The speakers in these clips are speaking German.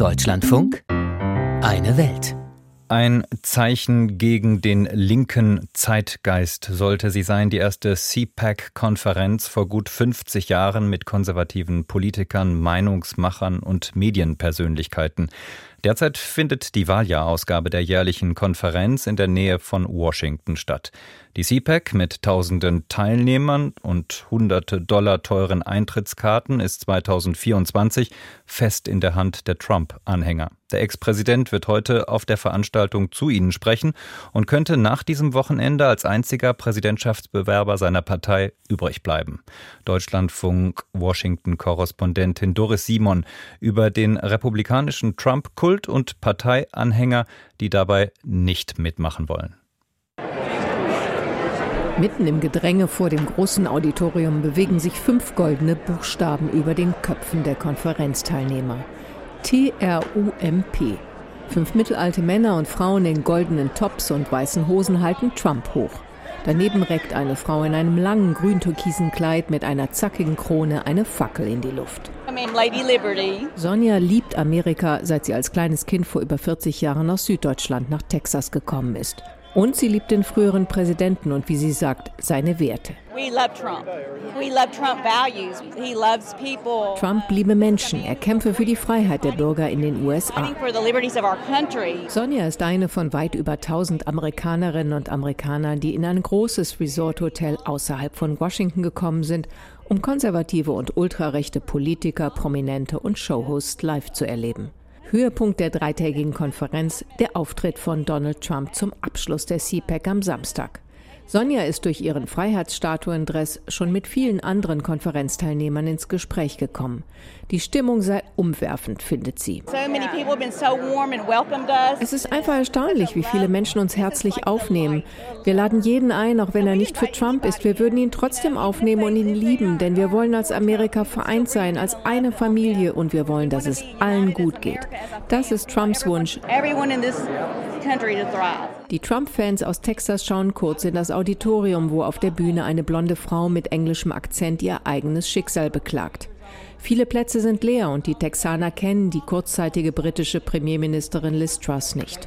Deutschlandfunk Eine Welt. Ein Zeichen gegen den linken Zeitgeist sollte sie sein, die erste CPAC-Konferenz vor gut 50 Jahren mit konservativen Politikern, Meinungsmachern und Medienpersönlichkeiten. Derzeit findet die Wahljahrausgabe der jährlichen Konferenz in der Nähe von Washington statt. Die CPAC mit tausenden Teilnehmern und hunderte Dollar teuren Eintrittskarten ist 2024 fest in der Hand der Trump-Anhänger. Der Ex-Präsident wird heute auf der Veranstaltung zu Ihnen sprechen und könnte nach diesem Wochenende als einziger Präsidentschaftsbewerber seiner Partei übrig bleiben. Deutschlandfunk Washington-Korrespondentin Doris Simon über den republikanischen Trump-Kult und Parteianhänger, die dabei nicht mitmachen wollen. Mitten im Gedränge vor dem großen Auditorium bewegen sich fünf goldene Buchstaben über den Köpfen der Konferenzteilnehmer. T-R-U-M-P. Fünf mittelalte Männer und Frauen in goldenen Tops und weißen Hosen halten Trump hoch. Daneben reckt eine Frau in einem langen grün-türkisen Kleid mit einer zackigen Krone eine Fackel in die Luft. Sonja liebt Amerika, seit sie als kleines Kind vor über 40 Jahren aus Süddeutschland nach Texas gekommen ist. Und sie liebt den früheren Präsidenten und wie sie sagt, seine Werte. Trump liebe Menschen, er kämpfe für die Freiheit der Bürger in den USA. Sonja ist eine von weit über 1000 Amerikanerinnen und Amerikanern, die in ein großes Resort-Hotel außerhalb von Washington gekommen sind, um konservative und ultrarechte Politiker, Prominente und Showhosts live zu erleben. Höhepunkt der dreitägigen Konferenz der Auftritt von Donald Trump zum Abschluss der CPAC am Samstag. Sonja ist durch ihren Freiheitsstatuendress schon mit vielen anderen Konferenzteilnehmern ins Gespräch gekommen. Die Stimmung sei umwerfend, findet sie. Es ist einfach erstaunlich, wie viele Menschen uns herzlich aufnehmen. Wir laden jeden ein, auch wenn er nicht für Trump ist. Wir würden ihn trotzdem aufnehmen und ihn lieben, denn wir wollen als Amerika vereint sein, als eine Familie und wir wollen, dass es allen gut geht. Das ist Trumps Wunsch. Die Trump-Fans aus Texas schauen kurz in das Auditorium, wo auf der Bühne eine blonde Frau mit englischem Akzent ihr eigenes Schicksal beklagt. Viele Plätze sind leer und die Texaner kennen die kurzzeitige britische Premierministerin Liz Truss nicht.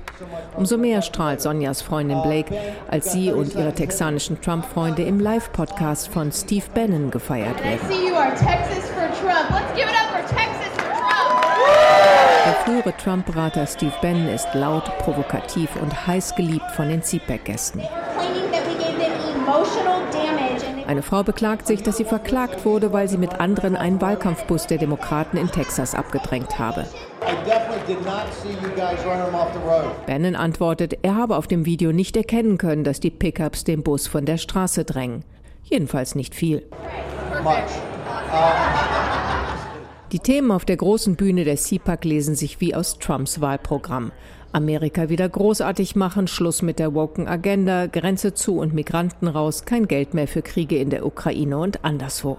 Umso mehr strahlt Sonjas Freundin Blake, als sie und ihre texanischen Trump-Freunde im Live-Podcast von Steve Bannon gefeiert werden. Der frühere Trump-Berater Steve Bannon ist laut, provokativ und heiß geliebt von den CPAC-Gästen. Eine Frau beklagt sich, dass sie verklagt wurde, weil sie mit anderen einen Wahlkampfbus der Demokraten in Texas abgedrängt habe. Bannon antwortet, er habe auf dem Video nicht erkennen können, dass die Pickups den Bus von der Straße drängen. Jedenfalls nicht viel. Die Themen auf der großen Bühne der CPAC lesen sich wie aus Trumps Wahlprogramm. Amerika wieder großartig machen, Schluss mit der woken Agenda, Grenze zu und Migranten raus, kein Geld mehr für Kriege in der Ukraine und anderswo.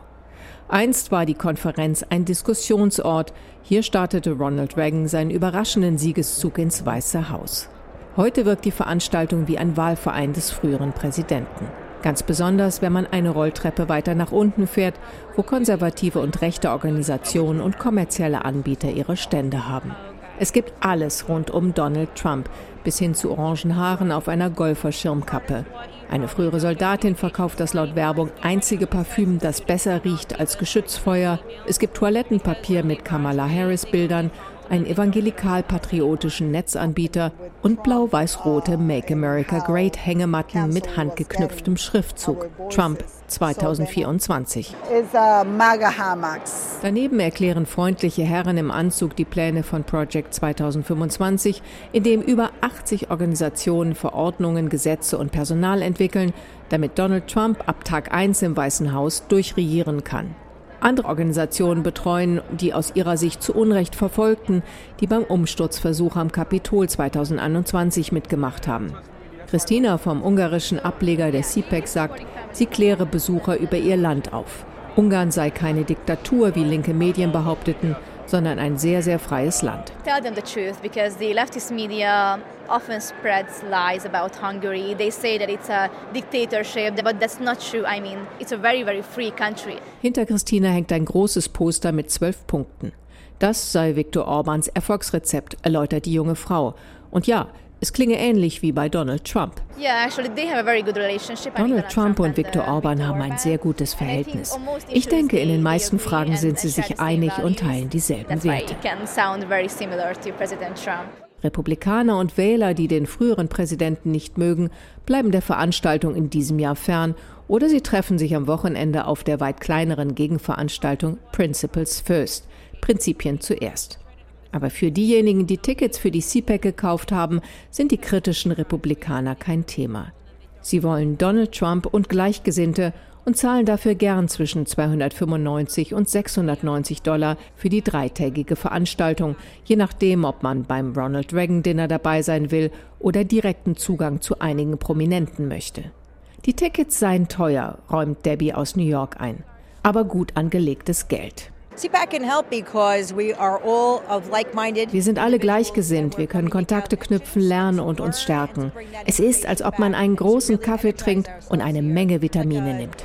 Einst war die Konferenz ein Diskussionsort. Hier startete Ronald Reagan seinen überraschenden Siegeszug ins Weiße Haus. Heute wirkt die Veranstaltung wie ein Wahlverein des früheren Präsidenten. Ganz besonders, wenn man eine Rolltreppe weiter nach unten fährt, wo konservative und rechte Organisationen und kommerzielle Anbieter ihre Stände haben. Es gibt alles rund um Donald Trump, bis hin zu orangen Haaren auf einer Golferschirmkappe. Eine frühere Soldatin verkauft das laut Werbung einzige Parfüm, das besser riecht als Geschützfeuer. Es gibt Toilettenpapier mit Kamala Harris Bildern einen evangelikal-patriotischen Netzanbieter und blau-weiß-rote Make America Great Hängematten mit handgeknüpftem Schriftzug. Trump 2024. Daneben erklären freundliche Herren im Anzug die Pläne von Project 2025, in dem über 80 Organisationen Verordnungen, Gesetze und Personal entwickeln, damit Donald Trump ab Tag 1 im Weißen Haus durchregieren kann andere Organisationen betreuen, die aus ihrer Sicht zu Unrecht Verfolgten, die beim Umsturzversuch am Kapitol 2021 mitgemacht haben. Christina vom ungarischen Ableger der CPEC sagt, sie kläre Besucher über ihr Land auf. Ungarn sei keine Diktatur, wie linke Medien behaupteten, sondern ein sehr, sehr freies Land. Tell them the truth because the leftist media often spreads lies about Hungary. They say that it's a dictatorship, but that's not true. I mean, it's a very, very free country. Hinter Christina hängt ein großes Poster mit zwölf Punkten. Das sei Viktor Orbans Erfolgsrezept, erläutert die junge Frau. Und ja, es klinge ähnlich wie bei Donald Trump. Donald Trump und Viktor Orban haben ein sehr gutes Verhältnis. Ich denke, in den meisten Fragen sind sie sich einig und teilen dieselben Werte. Republikaner und Wähler, die den früheren Präsidenten nicht mögen, bleiben der Veranstaltung in diesem Jahr fern oder sie treffen sich am Wochenende auf der weit kleineren Gegenveranstaltung Principles First, Prinzipien zuerst. Aber für diejenigen, die Tickets für die CPAC gekauft haben, sind die kritischen Republikaner kein Thema. Sie wollen Donald Trump und Gleichgesinnte und zahlen dafür gern zwischen 295 und 690 Dollar für die dreitägige Veranstaltung, je nachdem, ob man beim Ronald Reagan Dinner dabei sein will oder direkten Zugang zu einigen Prominenten möchte. Die Tickets seien teuer, räumt Debbie aus New York ein, aber gut angelegtes Geld. Wir sind alle gleichgesinnt, wir können Kontakte knüpfen, lernen und uns stärken. Es ist, als ob man einen großen Kaffee trinkt und eine Menge Vitamine nimmt.